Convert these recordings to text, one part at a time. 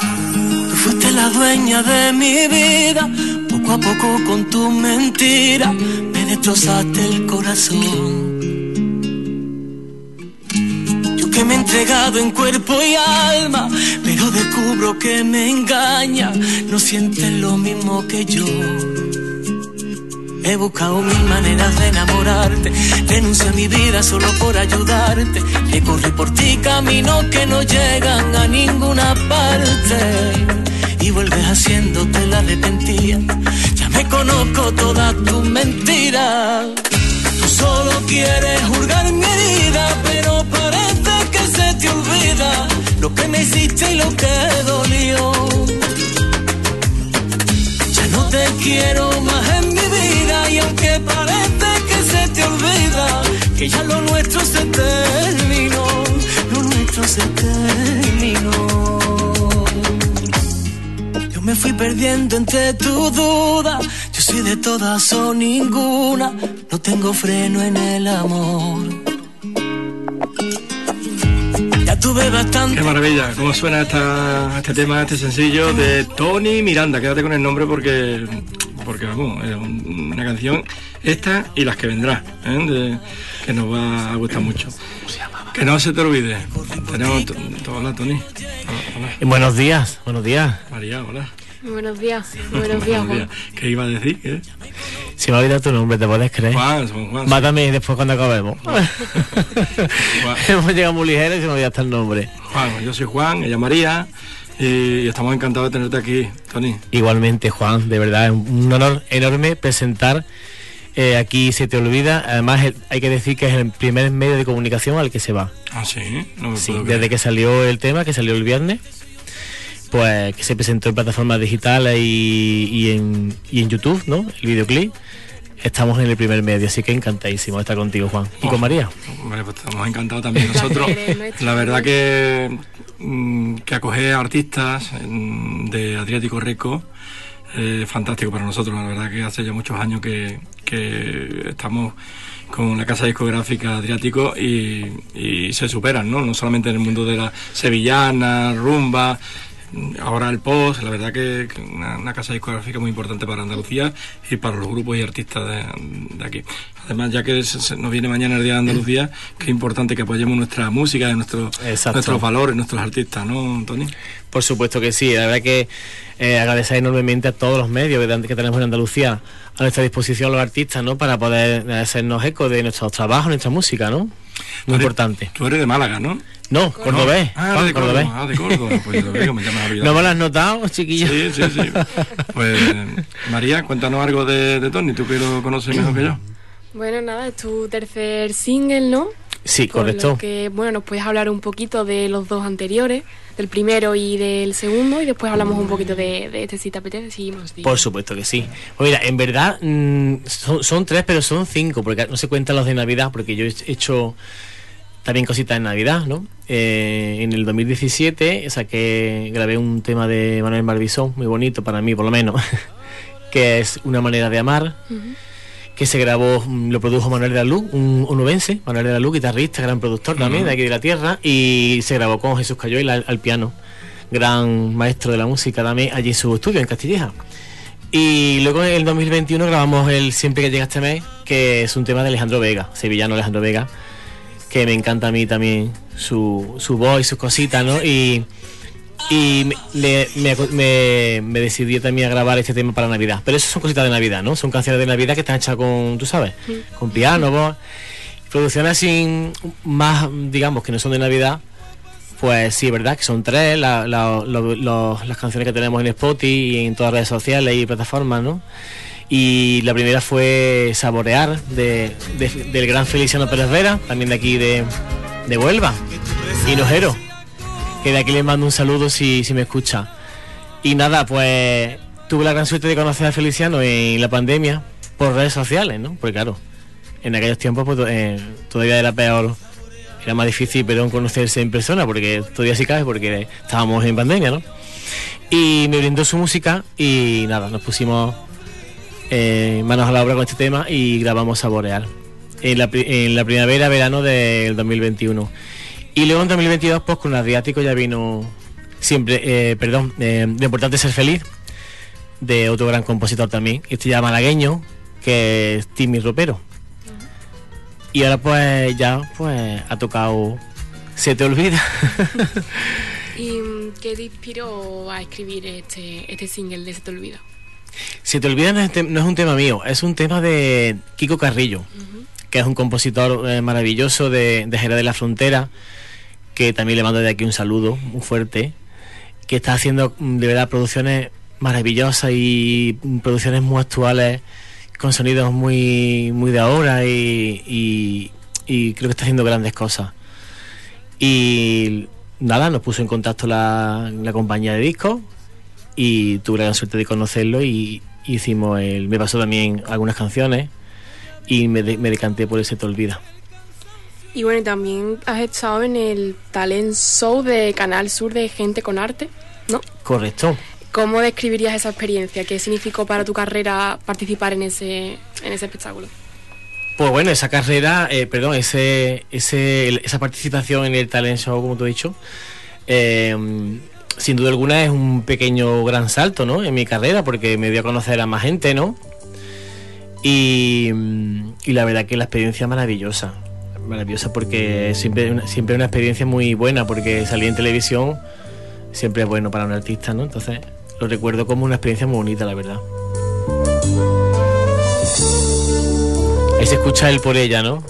Tú fuiste la dueña de mi vida, poco a poco con tu mentira me destrozaste el corazón. Yo que me he entregado en cuerpo y alma, pero descubro que me engaña, no sientes lo mismo que yo. He buscado mil maneras de enamorarte, renuncio a mi vida solo por ayudarte. Y corrí por ti caminos que no llegan a ninguna parte. Y vuelves haciéndote la arrepentía. Ya me conozco todas tus mentiras. Tú solo quieres juzgar mi herida, pero parece que se te olvida lo que me hiciste y lo que dolió. Te quiero más en mi vida y aunque parece que se te olvida que ya lo nuestro se terminó, lo nuestro se terminó. Yo me fui perdiendo entre tu duda, yo soy de todas o ninguna, no tengo freno en el amor. Tuve bastante. Qué maravilla, cómo suena esta, este tema, este sencillo de Tony Miranda. Quédate con el nombre porque, porque vamos, es un- una canción, esta y las que vendrán, ¿eh? De- que nos va a gustar mucho. Que no se te olvide. Tenemos. Hola, Tony. Hola, hola. Buenos días, buenos días. María, hola. Buenos días, buenos días, Juan. ¿Qué iba a decir? Se me ha olvidado tu nombre, ¿te puedes creer? Juan, son Juan. Mátame después cuando acabemos. Hemos llegado muy ligeros y se me olvidó hasta el nombre. Juan, yo soy Juan, ella María. Y estamos encantados de tenerte aquí, Tony. Igualmente, Juan, de verdad, es un honor enorme presentar eh, aquí Se Te Olvida. Además, el- hay que decir que es el primer medio de comunicación al que se va. Ah, sí, no me Sí, puedo desde creer. que salió el tema, que salió el viernes, pues que se presentó en plataformas digitales y, y en, y en YouTube, ¿no? El videoclip. Estamos en el primer medio, así que encantadísimo de estar contigo, Juan. Y Oh. con María. Hombre, pues estamos encantados también nosotros. La verdad que, mm, que acoger a artistas mm, de Adriático Reco es fantástico para nosotros. La verdad que hace ya muchos años que, que estamos con la casa discográfica Adriático y, y se superan, ¿no? No solamente en el mundo de la sevillana, rumba, ahora el post, la verdad que, una, una casa discográfica muy importante para Andalucía y para los grupos y artistas de, de aquí. Además, ya que se- se nos viene mañana el Día de Andalucía, que es importante que apoyemos nuestra música, nuestro, nuestros valores, nuestros artistas, ¿no, Tony? Por supuesto que sí, la verdad que eh, agradecer enormemente a todos los medios que que tenemos en Andalucía a nuestra disposición los artistas, ¿no? Para poder hacernos eco de nuestros trabajos, nuestra música, ¿no? Tú Muy eres- importante. Tú eres de Málaga, ¿no? No, cordobés. Ah, Juan, de cordobés. Córdoba, ah, de Córdoba. Pues lo digo, me llamas a olvidar. ¿No me lo has notado, chiquillo? Sí, sí, sí. Pues, María, cuéntanos algo de, de Tony, tú que lo conoces mejor que yo. Bueno, nada, es tu tercer single, ¿no? Sí, Por lo correcto. que, bueno, nos puedes hablar un poquito de los dos anteriores, del primero y del segundo, y después hablamos un poquito de, de este si te apetece, seguimos. Por supuesto que sí. Pues mira, en verdad mm, son, son tres, pero son cinco, porque no se cuentan los de Navidad, porque yo he hecho también cositas en Navidad, ¿no? Eh, en el 2017 saqué, grabé un tema de Manuel Barbizón, muy bonito para mí, por lo menos, que es Una manera de amar, que se grabó, mm, lo produjo Manuel de la Luz, un onubense, Manuel de la Luz, guitarrista, gran productor también, de aquí de la tierra, y se grabó con Jesús Cayoy al, al piano, gran maestro de la música también, allí en su estudio, en Castilleja. Y luego en el 2021 grabamos el Siempre que llega este mes, que es un tema de Alejandro Vega, sevillano Alejandro Vega, que me encanta a mí también su, su voz y sus cositas, ¿no? Y, y me, me, me- me decidí también a grabar este tema para Navidad. Pero eso son cositas de Navidad, ¿no? Son canciones de Navidad que están hechas con, tú sabes, con piano, voz. Producciones así más, digamos, que no son de Navidad, pues sí, verdad que son tres la- la- lo- lo- las canciones que tenemos en Spotify y en todas las redes sociales y plataformas, ¿no? Y la primera fue Saborear de, de- del gran Feliciano Pérez Vera, también de aquí de, de Huelva, y Nojero, que de aquí le mando un saludo si, si me escucha. Y nada, pues tuve la gran suerte de conocer a Feliciano en la pandemia por redes sociales, ¿no? Porque claro, en aquellos tiempos pues, eh, todavía era peor, era más difícil, perdón, conocerse en persona, porque todavía sí cabe, porque estábamos en pandemia, ¿no? Y me brindó su música y nada, nos pusimos eh, manos a la obra con este tema y grabamos Saborear en la, en la primavera, verano del 2021. Y luego en 2022, pues con Adriático ya vino siempre, eh, perdón, eh, de importante ser feliz, de otro gran compositor también, este ya malagueño, que es Timmy Ropero. Y ahora pues ya pues ha tocado Se te olvida. ¿Y mm, qué te inspiró a escribir este, este single de Se te olvida? Se te olvida no es, no es un tema mío, es un tema de Kiko Carrillo, que es un compositor eh, maravilloso de, de Jerez de la Frontera, que también le mando de aquí un saludo muy fuerte, que está haciendo mm, de verdad producciones maravillosas y mm, producciones muy actuales, con sonidos muy, muy de ahora y, creo que está haciendo grandes cosas. Y nada, nos puso en contacto la, compañía de discos y tuve la gran suerte de conocerlo y hicimos el me pasó también algunas canciones y me, me decanté por ese te olvida Y bueno, también has estado en el talent show de Canal Sur de Gente con Arte, ¿no? correcto ¿Cómo describirías esa experiencia? ¿Qué significó para tu carrera participar en ese, en ese espectáculo? pues bueno esa carrera eh, perdón ese, ese esa participación en el talent show como tú has dicho eh, sin duda alguna es un pequeño gran salto no en mi carrera porque me dio a conocer a más gente no y, y la verdad que la experiencia maravillosa maravillosa porque siempre una- siempre una experiencia muy buena porque salir en televisión siempre es bueno para un artista no entonces lo recuerdo como una experiencia muy bonita la verdad Ahí se escucha el por ella, ¿no?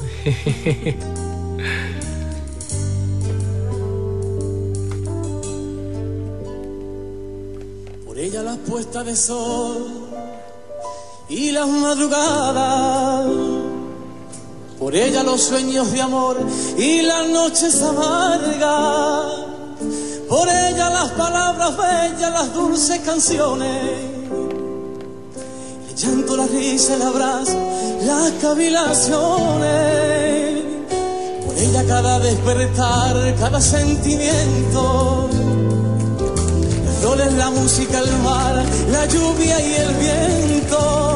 Por ella las puestas de sol y las madrugadas. Por ella los sueños de amor y las noches amargas. Por ella las palabras bellas, las dulces canciones. El llanto, la risa, el abrazo, las cavilaciones. Por ella cada despertar, cada sentimiento. Las flores, la música, el mar, la lluvia y el viento.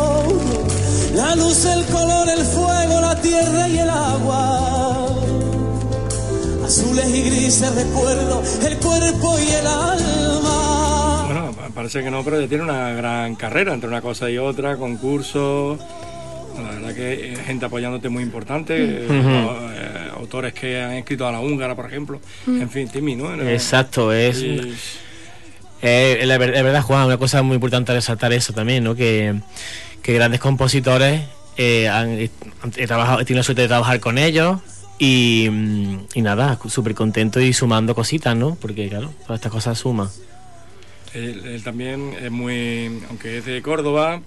La luz, el color, el fuego, la tierra y el agua. Azules y grises recuerdo, el cuerpo y el alma. Bueno, pa- parece que no, pero ya tiene una gran carrera entre una cosa y otra, concursos. La verdad que eh, gente apoyándote muy importante, eh, o- eh, autores que han escrito a la húngara, por ejemplo. En fin, Timmy, ¿no? Exacto, es, Y- eh, la verdad, Juan, una cosa muy importante resaltar eso también, ¿no? Que, que grandes compositores eh, han, he, trabajado, he tenido la suerte de trabajar con ellos y, mm, nada, súper contento y sumando cositas, ¿no? Porque claro, todas estas cosas suman. Él también es muy, aunque es de Córdoba,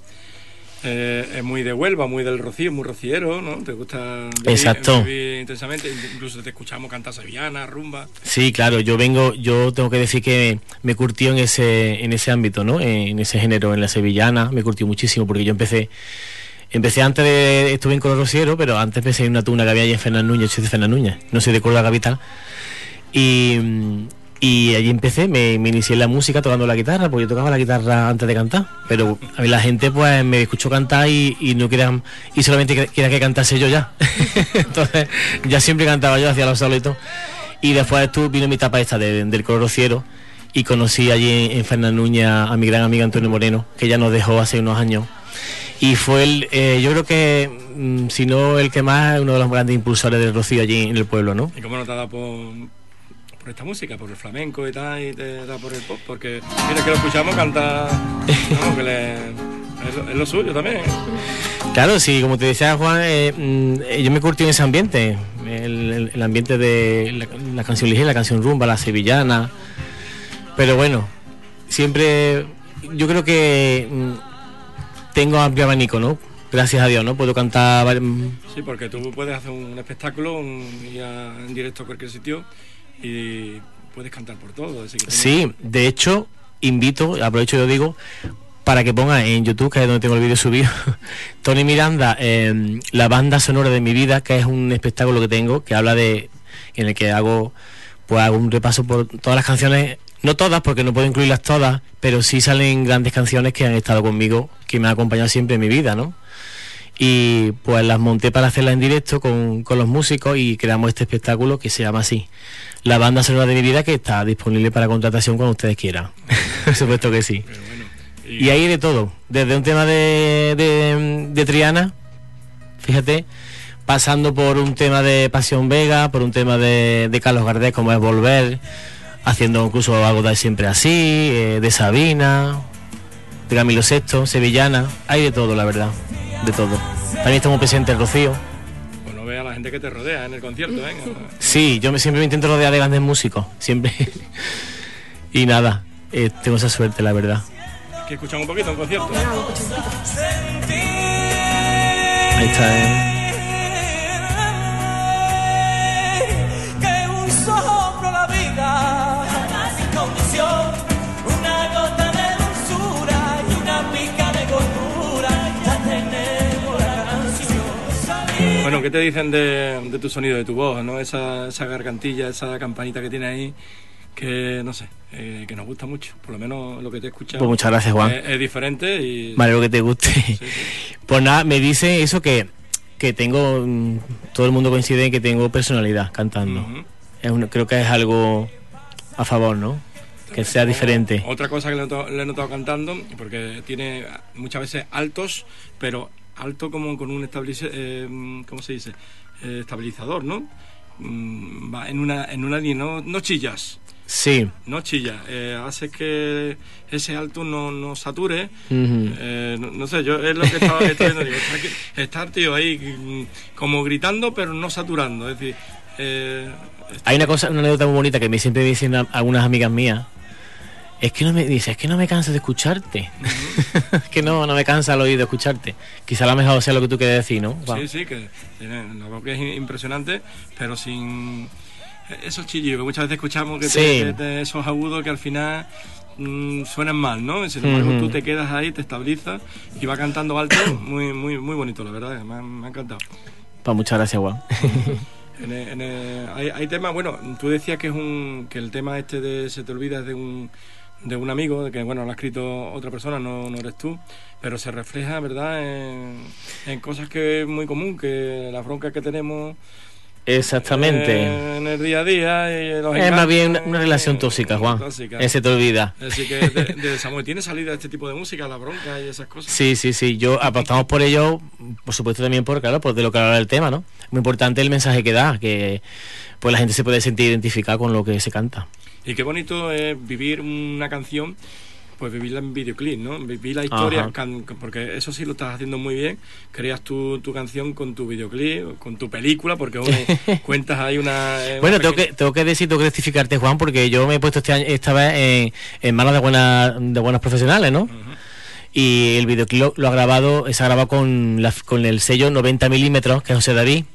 eh, es muy de Huelva, muy del Rocío, muy rociero, ¿no? Te gusta vivir- Exacto. vivir intensamente, incluso te escuchamos cantar sevillana, rumba. Sí, claro, yo vengo, yo tengo que decir que me curtió en ese, en ese ámbito, ¿no? En ese género, en la sevillana, me curtió muchísimo porque yo empecé, empecé antes de, estuve en Color Rociero, pero antes empecé en una tuna que había allí en Fernán Núñez, soy de Fernán Núñez, no soy de Córdoba capital. Y, mm, y allí empecé, me, inicié en la música tocando la guitarra, porque yo tocaba la guitarra antes de cantar, pero a mí la gente pues me escuchó cantar y, no querían, y solamente que- quería que cantase yo ya. Entonces ya siempre cantaba yo, hacía los solos y después tú vino mi etapa esta de- del color rociero y conocí allí en, en Fernán Núñez a, mi gran amigo Antonio Moreno, que ya nos dejó hace unos años. Y fue el, eh, yo creo que, mm, si no el que más, uno de los grandes impulsores del rocío allí en el pueblo, ¿no? ¿Y cómo no te da por, por esta música, por el flamenco y tal, y te da por el pop? Porque, mira, que lo escuchamos cantar, vamos, que le, es, lo, es lo suyo también. Claro, sí, como te decía Juan, eh, mm, yo me curtí en ese ambiente, el, ambiente de la, la canción ligera, la canción rumba, la sevillana. Pero bueno, siempre yo creo que mm, tengo amplio abanico, ¿no? Gracias a Dios, ¿no? Puedo cantar. Sí, porque tú puedes hacer un espectáculo, un en directo a cualquier sitio y puedes cantar por todo. así que Sí, de hecho, invito, aprovecho y lo digo, para que ponga en YouTube, que es donde tengo el vídeo subido, Tony Miranda, eh, la banda sonora de mi vida, que es un espectáculo que tengo, que habla de, en el que hago, pues hago un repaso por todas las canciones, no todas, porque no puedo incluirlas todas, pero sí salen grandes canciones que han estado conmigo, que me han acompañado siempre en mi vida, ¿no? Y pues las monté para hacerlas en directo con, con los músicos y creamos este espectáculo que se llama así, la banda sonora de mi vida que está disponible para contratación cuando ustedes quieran. Por supuesto que sí. Bueno, Y ahí de todo, desde un tema de, de, de Triana, fíjate, pasando por un tema de Pasión Vega, por un tema de, de Carlos Gardés, como es Volver, haciendo incluso algo de Siempre Así, eh, de Sabina, de Camilo VI, Sevillana, hay de todo, la verdad, de todo. También estamos presentes el Rocío. Gente que te rodea en el concierto, venga. Sí, yo me, siempre me intento rodear de grandes músicos, siempre. y nada, eh, tengo esa suerte, la verdad. Que escuchan un poquito un concierto. Ahí está, ¿eh? Bueno, ¿qué te dicen de, de tu sonido, de tu voz, no? Esa, esa gargantilla, esa campanita que tiene ahí, que no sé, eh, que nos gusta mucho. Por lo menos lo que te escucha. Pues muchas gracias, Juan. Es, es diferente y. Vale, lo que te guste. Pues nada, me dice eso que, que tengo, mm, todo el mundo coincide en que tengo personalidad cantando. Ujú. Es un- creo que es algo a favor, ¿no? Que sea diferente. Otra cosa que le he, notado, le he notado cantando, porque tiene muchas veces altos, pero alto como con un estabilizador, ¿cómo se dice? Eh, estabilizador, ¿no? Mm, Va en una, en una línea, no, no chillas, Sí. no chillas. Eh, hace que ese alto no, no sature. Ujú. Eh, no, no sé, yo es lo que estaba, viendo, que- estar, tío, ahí mm, como gritando, pero no saturando. Es decir, eh, Hay una cosa, una anécdota muy bonita que me siempre dicen a- algunas amigas mías. Es que no me dice, es que no me canso de escucharte. es que no, no me cansa el oído escucharte. Quizá a lo mejor sea lo que tú quieres decir, ¿no? Sí, sí, que tiene la voz que es impresionante, pero sin esos chillidos que muchas veces escuchamos, que, Sí. te- que te- esos agudos que al final mm, suenan mal, ¿no? Sin embargo, Ujú. tú te quedas ahí, te estabilizas y va cantando alto, muy, muy, muy bonito, la verdad, me ha, me ha encantado. Pues muchas gracias, Juan. En el- en el- hay, hay temas, bueno, tú decías que es un que el tema este de se te olvida es de un de un amigo, de que bueno, lo ha escrito otra persona, no, no eres tú, pero se refleja, ¿verdad?, en, en cosas que es muy común, que las broncas que tenemos Exactamente. eh, en el día a día y los es más bien una, una relación eh, tóxica, Juan. tóxica. Ese te olvida. Así que de, de Samuel, ¿tiene salida este tipo de música, la bronca y esas cosas? Sí, sí, sí. Yo apostamos por ello, por supuesto también por, claro, por de lo que habla el tema, ¿no? Muy importante el mensaje que da, que pues la gente se puede sentir identificada con lo que se canta. Y qué bonito es vivir una canción, pues vivirla en videoclip, ¿no? Vivir la historia, Ajá. can- porque eso sí lo estás haciendo muy bien. Creas tu, tu canción con tu videoclip, con tu película, porque bueno, cuentas ahí una. eh, una Bueno, tengo que, tengo que decir, tengo que rectificarte, Juan, porque yo me he puesto este año, esta vez en, en manos de buenas, de buenos profesionales, ¿no? Y el videoclip lo, lo ha grabado, se ha grabado con, la- con el sello 90 milímetros, que es José David,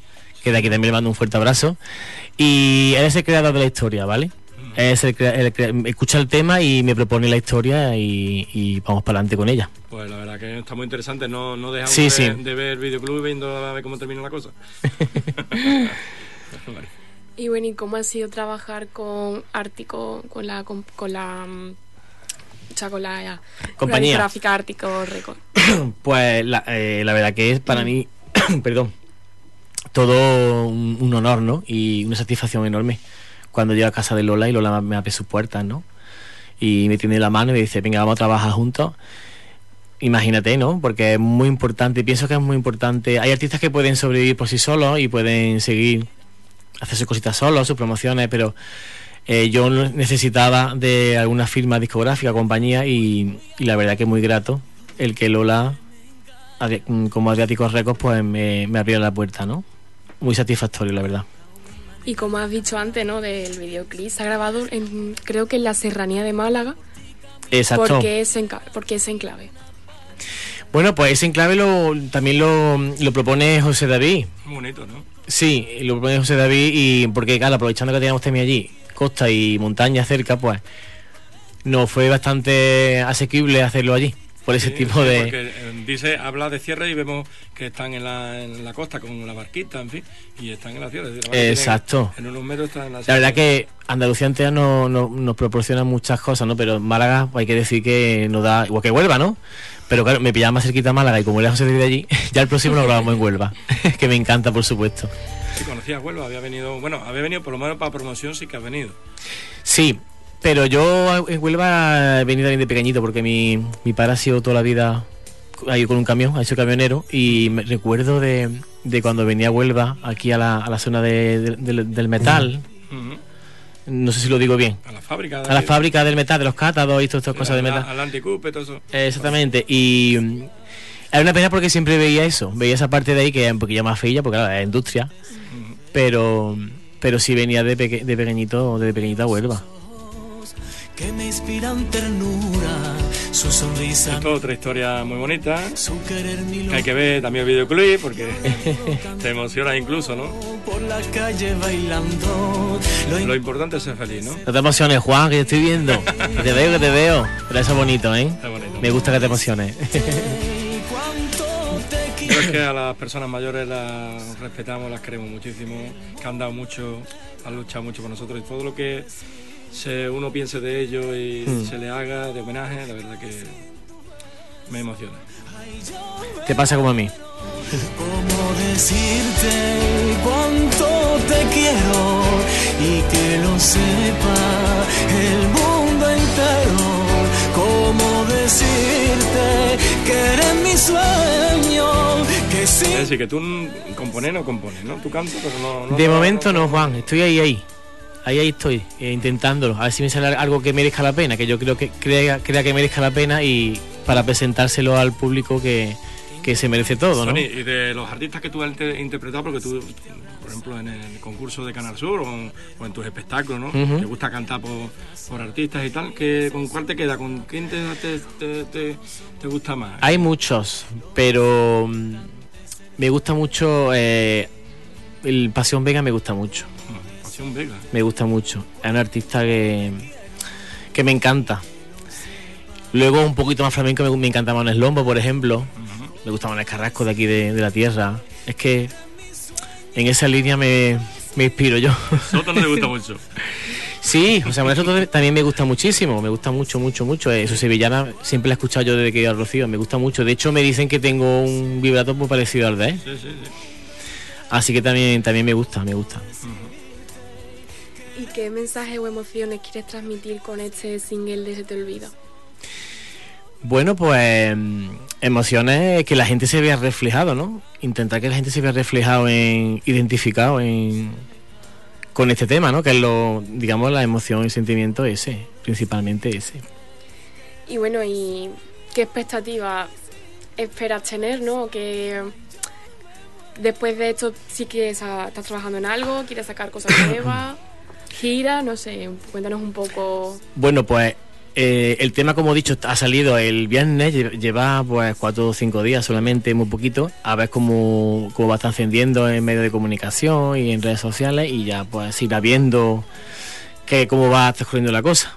que de aquí también le mando un fuerte abrazo. Y él es el creador de la historia, ¿vale? Es el, el escucha el tema y me propone la historia y, y vamos para adelante con ella. Pues la verdad que está muy interesante. No, no dejamos Sí, de, sí. de ver el videoclub viendo a ver cómo termina la cosa. Vale. Y bueno, ¿y cómo ha sido trabajar con Ártico, con la, con, con la, o sea, con la Compañía. discográfica Ártico Record? Pues la, eh, la verdad que es para mí, perdón, todo un, un honor, ¿no? Y una satisfacción enorme cuando llego a casa de Lola y Lola me abre sus puertas, ¿no? Y me tiene la mano y me dice, venga, vamos a trabajar juntos. Imagínate, ¿no? Porque es muy importante, pienso que es muy importante. Hay artistas que pueden sobrevivir por sí solos y pueden seguir, hacer sus cositas solos, sus promociones, pero eh, yo necesitaba de alguna firma discográfica, compañía, y, y la verdad que es muy grato el que Lola, como Adriáticos Records, pues me, me abrió la puerta, ¿no? Muy satisfactorio, la verdad. Y como has dicho antes, ¿no? Del videoclip, se ha grabado en, creo que en la serranía de Málaga, Exacto. porque es, en, porque es enclave. Bueno, pues ese enclave lo, también lo, lo propone José David. Muy bonito, ¿no? Sí, lo propone José David y porque, claro, aprovechando que teníamos también allí costa y montaña cerca, pues nos fue bastante asequible hacerlo allí, por ese Sí, tipo de... Porque eh, dice, habla de cierre y vemos que están en la, en la costa con la barquita, en fin, y están en la sierra. Exacto. En unos metros están en la La sierra. verdad que Andalucía entera no, no- nos proporciona muchas cosas, ¿no? Pero Málaga hay que decir que nos da, igual que Huelva, ¿no? Pero claro, me pillaba más cerquita Málaga y como José de allí, ya el próximo lo grabamos en Huelva, que me encanta, por supuesto. Sí, conocías Huelva, había venido, bueno, había venido por lo menos para promoción, sí que has venido. Sí, pero yo en Huelva he venido también de pequeñito porque mi, mi padre ha sido toda la vida ido con un camión, ha sido camionero y me recuerdo de, de cuando venía a Huelva aquí a la, a la zona de- de- del- del metal, no sé si lo digo bien, A la fábrica. a la fábrica del metal, de los cátados y todas estas cosas de al- metal. Al anticupe, todo eso. Exactamente, y mm, era una pena porque siempre veía eso, veía esa parte de ahí que es un poquillo más fea, porque claro, es industria, pero pero sí venía de, peque- de pequeñito, de pequeñita a Huelva. Que me inspiran ternura, su sonrisa, Es toda otra historia muy bonita. su querer mi Que hay que ver también el videoclip porque te emociona incluso, ¿no? por la calle bailando. Lo Lo importante es ser feliz, ¿no? No te emociones, Juan, que te estoy viendo. Que te veo, que te veo. Pero eso es bonito, ¿eh? Está bonito. Me gusta que te emociones. Yo es que a las personas mayores las respetamos, las queremos muchísimo, que han dado mucho, han luchado mucho por nosotros y todo lo que se, uno piense de ellos y Mm. se le haga de homenaje, la verdad que me emociona. Te pasa como a mí. ¿Cómo decirte cuánto te quiero y que lo sepa el mundo entero? ¿Cómo decirte que eres mi sueño? Que Es sí. decir, que tú compones no compones, ¿no? Tú cantas, pero no... no De no- momento no, Juan. Estoy ahí, ahí. Ahí, ahí estoy, eh, intentándolo. A ver si me sale algo que merezca la pena, que yo creo que crea, crea que merezca la pena y para presentárselo al público que, que se merece todo, ¿no? Sony, y de los artistas que tú has inter- interpretado, porque tú, por ejemplo, en el concurso de Canal Sur o, o en tus espectáculos, ¿no? Te gusta cantar por, por artistas y tal, que, ¿con cuál te queda? ¿Con quién te, te, te- te- te gusta más? Hay muchos, pero mm, me gusta mucho. eh, el Pasión Vega me gusta mucho. Pasión Vega. me gusta mucho. Es un artista que, que me encanta. Luego un poquito más flamenco me, me encanta Manuel Lombo, por ejemplo. Me gusta Manuel Carrasco de aquí de, de la tierra. Es que en esa línea me, me inspiro yo. Soto no te gusta mucho. sí, José Manuel Soto también me gusta muchísimo. Me gusta mucho, mucho, mucho. Eh, Su sevillana siempre la he escuchado yo desde que iba al Rocío. Me gusta mucho. De hecho, me dicen que tengo un vibrato muy parecido al de él. Sí, sí, sí. Así que también, también me gusta, me gusta. ¿Y qué mensaje o emociones quieres transmitir con este single de Se te olvida? Bueno, pues mm, emociones que la gente se vea reflejado, ¿no? Intentar que la gente se vea reflejado en identificado en con este tema, ¿no? Que es lo, digamos, la emoción y sentimiento ese, principalmente ese. Y bueno, ¿y qué expectativas esperas tener, no? Que después de esto sí que estás trabajando en algo, quieres sacar cosas nuevas, gira, no sé, cuéntanos un poco. Bueno, pues eh, el tema, como he dicho, ha salido el viernes, lle- lleva pues cuatro o cinco días solamente, muy poquito, a ver cómo, cómo va ascendiendo en medios de comunicación y en redes sociales y ya pues irá viendo que cómo va transcurriendo la cosa.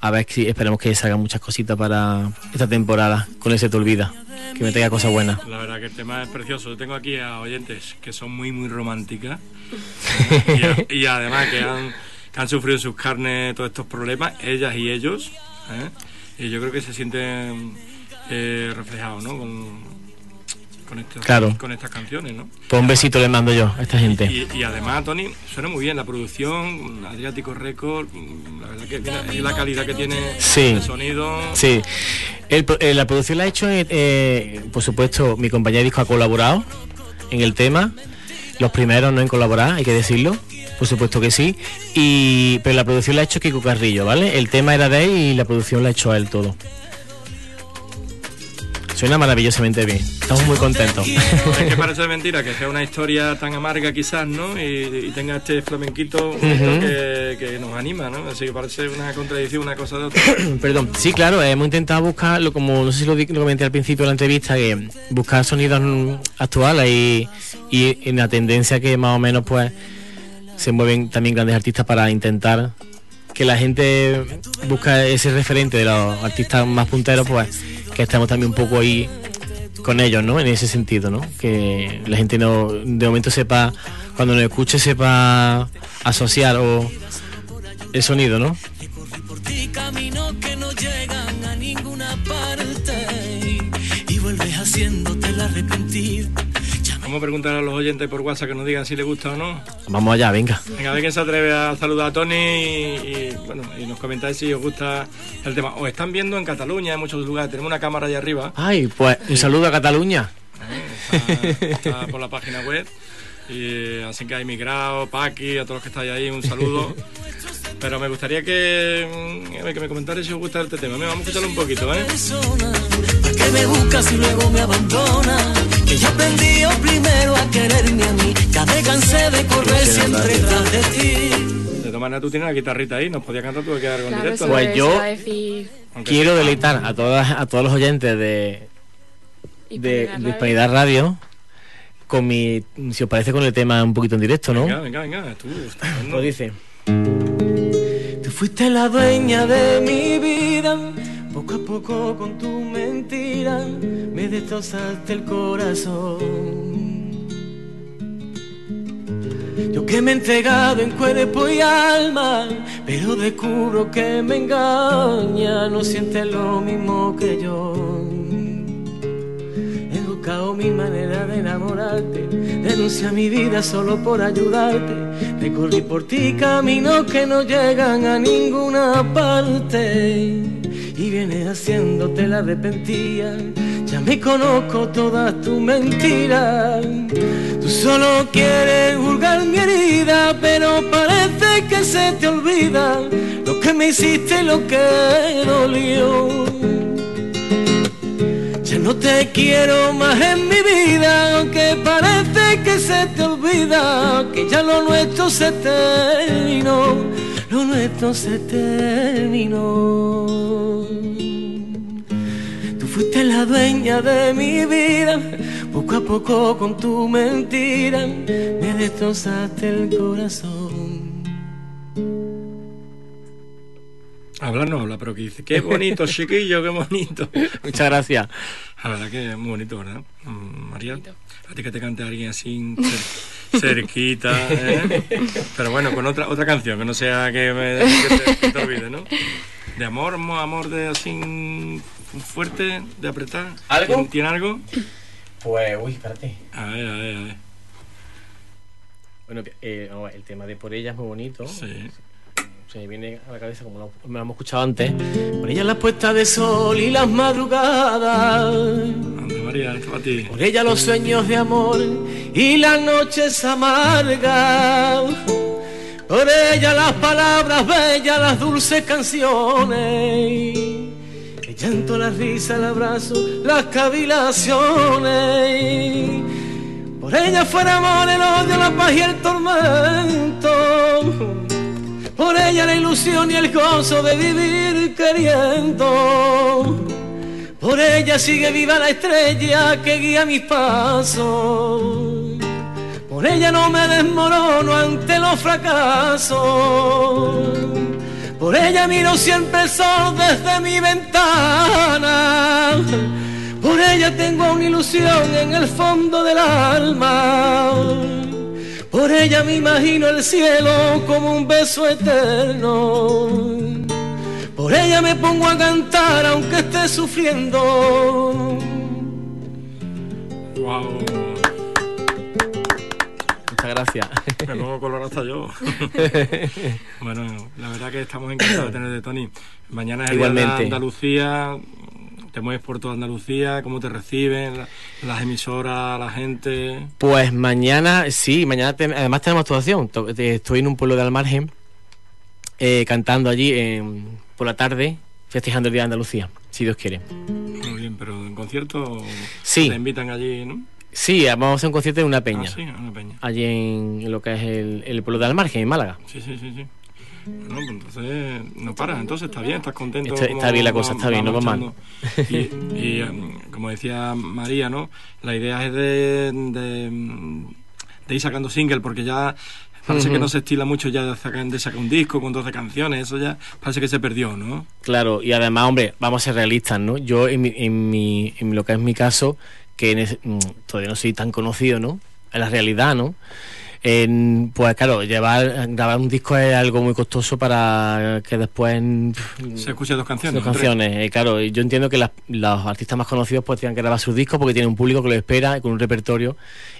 A ver si esperemos que salgan muchas cositas para esta temporada, con ese te olvida, que me traiga cosas buenas. La verdad que el tema es precioso. Yo tengo aquí a oyentes que son muy, muy románticas y, a- y además que han, que han sufrido en sus carnes todos estos problemas, ellas y ellos. ¿eh? Y yo creo que se sienten eh, reflejados ¿no? con, con, estas, Claro. con estas canciones. ¿no? Pues un besito le mando yo a esta gente. Y, y además, Tony, suena muy bien la producción, Adriático Record, la verdad que y la calidad que tiene Sí. el sonido. Sí, El eh, la producción la ha hecho, eh, eh, por supuesto, mi compañía de disco ha colaborado en el tema. Los primeros no en colaborar, hay que decirlo. Por supuesto que sí. Y, pero la producción la ha hecho Kiko Carrillo, ¿vale? El tema era de él y la producción la ha hecho a él todo. Suena maravillosamente bien. Estamos muy contentos. Es que parece mentira que sea una historia tan amarga quizás, ¿no? Y, y tenga este flamenquito que, que nos anima, ¿no? Así que parece una contradicción una cosa de otra. Perdón, sí, claro, hemos intentado buscarlo, como no sé si lo, lo comenté al principio de la entrevista, que buscar sonidos actuales y, y en la tendencia que más o menos pues se mueven también grandes artistas para intentar que la gente busca ese referente de los artistas más punteros, pues que estemos también un poco ahí con ellos, ¿no? En ese sentido, ¿no? Que la gente no, de momento sepa, cuando nos escuche, sepa asociar o el sonido, ¿no? Vamos a preguntar a los oyentes por WhatsApp que nos digan si les gusta o no. Vamos allá, venga. Venga, a ver quién se atreve a saludar a Tony y, y, bueno, y nos comentáis si os gusta el tema. Os están viendo en Cataluña, en muchos lugares. Tenemos una cámara allá arriba. Ay, pues un saludo a Cataluña. Está, está por la página web. Y así que ha emigrado, Paqui, a todos los que estáis ahí, un saludo. Pero me gustaría que, mm, a que me comentarais si os gusta este tema. Vamos a escucharlo un poquito, ¿eh? persona ¿Para qué me buscas y luego me abandona? Que ya aprendí yo primero a quererme a mí Ya me cansé de correr siempre tras de ti De todas maneras, tú tienes la guitarrita ahí, nos podía cantar tú que algo en Claro, directo. Pues es, yo- decir. Quiero sea- deleitar a todas a todos los oyentes de, de, Hispanidad de Radio. Hispanidad Radio con mi si os parece con el tema un poquito en directo, ¿no? Venga, venga, venga, tú, estupendo. Pues dice Tú fuiste la dueña de mi vida Poco a poco con tu mentira Me destrozaste el corazón Yo que me he entregado en cuerpo y alma Pero descubro que me engaña No sientes lo mismo que yo He buscado mi manera de enamorarte, renuncia a mi vida solo por ayudarte. Recorrí por ti caminos que no llegan a ninguna parte. Y vienes haciéndote la arrepentía. Ya me conozco todas tus mentiras. Tú solo quieres hurgar mi herida, pero parece que se te olvida lo que me hiciste y lo que dolió. Ya no te quiero más en mi vida, aunque parece que se te olvida que ya lo nuestro se terminó, lo nuestro se terminó. Tú fuiste la dueña de mi vida, poco a poco con tu mentira me destrozaste el corazón. Hablar no habla, pero que dice, qué bonito, chiquillo, qué bonito. muchas gracias. La verdad que es muy bonito, ¿verdad? Mm, María, a ti que te cante alguien así cer- cerquita, ¿eh? Pero bueno, con otra otra canción, que no sea que, me, que te, que te olvide, ¿no? De amor, mo- amor de así fuerte, de apretar. ¿Algo? ¿Tiene, tiene algo? Pues, uy, espérate. A ver, a ver, a ver. Bueno, eh, el tema de por ella es muy bonito. Sí. Se me viene a la cabeza como lo, me lo hemos escuchado antes. Por ella las puestas de sol y las madrugadas. Anda, María, esto para ti. Por ella los sueños de amor y las noches amargas. Por ella las palabras bellas, las dulces canciones. El llanto, la risa, el abrazo, las cavilaciones. Por ella fue el amor, el odio, la paz y el tormento. Por ella la ilusión y el gozo de vivir queriendo. Por ella sigue viva la estrella que guía mis pasos. Por ella no me desmorono ante los fracasos. Por ella miro siempre el sol desde mi ventana. Por ella tengo una ilusión en el fondo del alma. Por ella me imagino el cielo como un beso eterno. Por ella me pongo a cantar aunque esté sufriendo. Wow. Muchas gracias. Me pongo color hasta yo. bueno, la verdad que estamos encantados de tener de Tony. Mañana es el día de Igualmente. Andalucía. Te mueves por toda Andalucía. ¿Cómo te reciben la- las emisoras, la gente? Pues mañana, sí, mañana te- además tenemos actuación. Estoy en un pueblo de Almargen eh, cantando allí por la tarde, festejando el Día de Andalucía, si Dios quiere. Muy bien, pero en concierto Sí. te invitan allí, ¿no? Sí, vamos a hacer un concierto en una peña, Ah, sí, a una peña. allí en, lo que es el, el pueblo de Almargen, en Málaga. Sí, sí, sí, sí. Bueno, pues entonces no paras, entonces está bien, estás contento. Está- bien la cosa, está bien, no va mal. Y, y, em, como decía María, ¿no? La idea es de, de, de ir sacando single, porque ya parece que no se estila mucho ya de sacar, de sacar un disco con 12 canciones, eso ya parece que se perdió, ¿no? Claro, y además, hombre, vamos a ser realistas, ¿no? Yo, en, mi, en, mi, en lo que es mi caso, que en ese- mm, todavía no soy tan conocido, ¿no? En la realidad, ¿no? En- pues claro, llevar, grabar un disco es algo muy costoso para que después pff, Se escucha dos canciones. dos canciones. Eh, claro, yo entiendo que las- los artistas más conocidos pues tengan que grabar sus discos porque tienen un público que lo espera con un repertorio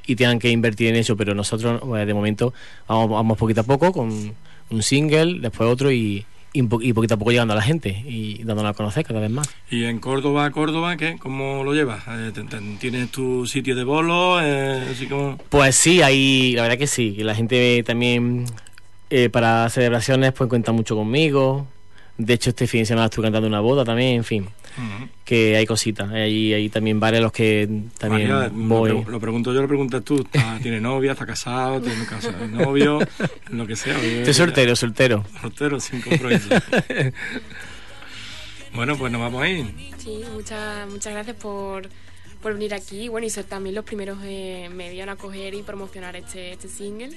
y tengan que invertir en eso, pero nosotros pues, de momento vamos, vamos poquito a poco con un single, después otro y, y, po- y poquito a poco llegando a la gente y dándonos a conocer cada vez más. Y en Córdoba, Córdoba, ¿qué? ¿Cómo lo llevas? Eh, ¿Tienes tu sitio de bolo? Eh, así como... Pues sí, ahí la verdad que sí, la gente también eh, para celebraciones pues cuenta mucho conmigo. De hecho, este fin de semana estuve cantando una boda también, en fin, que hay cositas. Hay, hay también bares a los que también María, voy. Lo, pre- lo pregunto yo, lo preguntas tú. ¿Está- ¿Tiene novia? ¿Está casado? ¿Tiene casa de novio? Lo que sea. Estoy soltero, soltero. Soltero, sin compromiso. bueno, pues nos vamos a ir. Sí, muchas, muchas gracias por, por venir aquí bueno, y ser también los primeros eh, medios en acoger y promocionar este, este single.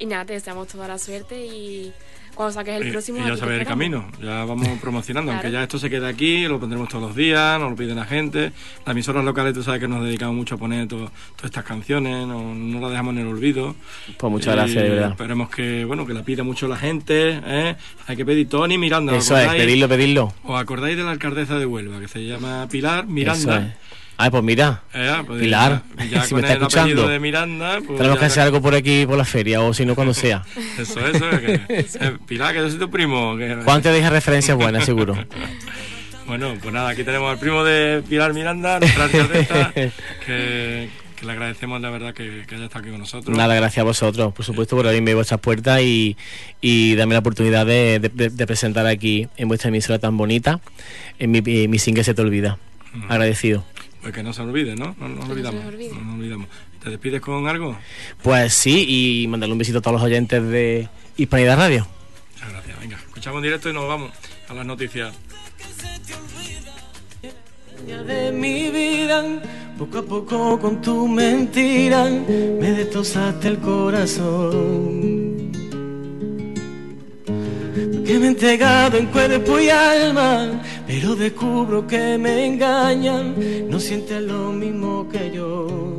Y nada, te deseamos toda la suerte y cuando saques el Y- próximo... y ya sabes el camino, ya vamos promocionando, aunque ya esto se queda aquí, lo pondremos todos los días, nos lo pide la gente. Las emisoras locales, tú sabes que nos dedicamos mucho a poner to- todas estas canciones, no, no las dejamos en el olvido. Pues muchas gracias, de verdad. Esperemos que, bueno, que la pida mucho la gente, ¿eh? Hay que pedir Tony Miranda. ¿os Eso es, pedirlo, pedirlo. ¿Os acordáis de la alcaldesa de Huelva, que se llama Pilar Eso Miranda? es. Pues mira, Eh, pues Pilar, ya, ya si me está escuchando. de Miranda, pues tenemos que hacer algo por aquí, por la feria, o si no, cuando sea. Eso, eso, que- eh, Pilar, que yo soy tu primo. que- Juan te deja referencias buenas, seguro. Bueno, pues nada, aquí tenemos al primo de Pilar Miranda, nuestra que, que le agradecemos la verdad que, que haya estado aquí con nosotros. Nada, gracias a vosotros, por supuesto, por abrirme vuestras puertas y, y darme la oportunidad de, de- de presentar aquí en vuestra emisora tan bonita en mi, en mi single Se Te Olvida. Agradecido. Pues que no se olvide, ¿no? No nos olvidamos. nos. No olvidamos. ¿Te despides con algo? Pues sí, y mandarle un besito a todos los oyentes de Hispanidad Radio. Muchas gracias. Venga, escuchamos en directo y nos vamos a las noticias. de mi vida, poco a poco con tu mentira, me destrozaste el corazón. Que me he entregado en cuerpo y alma, pero descubro que me engañan, no sientes lo mismo que yo.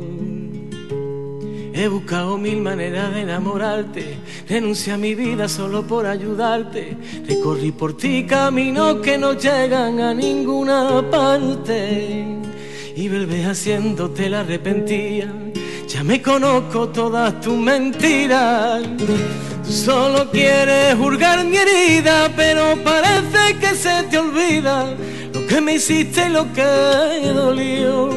He buscado mil maneras de enamorarte, renuncié a mi vida solo por ayudarte. Recorrí por ti caminos que no llegan a ninguna parte. Y vuelves haciéndote la arrepentía. Ya me conozco todas tus mentiras. Solo quieres hurgar mi herida, pero parece que se te olvida lo que me hiciste y lo que dolió.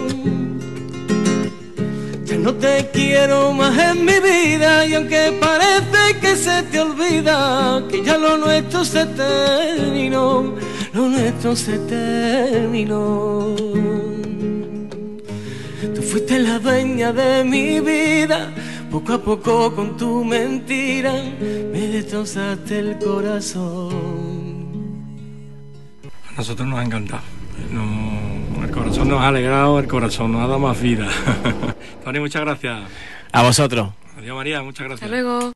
Ya no te quiero más en mi vida y aunque parece que se te olvida que ya lo nuestro se terminó, lo nuestro se terminó. Tú fuiste la dueña de mi vida, poco a poco con tu mentira me destrozaste el corazón. A nosotros nos ha encantado. No- el corazón nos ha alegrado, el corazón nos ha dado más vida. Tony, muchas gracias. A vosotros. Adiós María, muchas gracias. Hasta luego.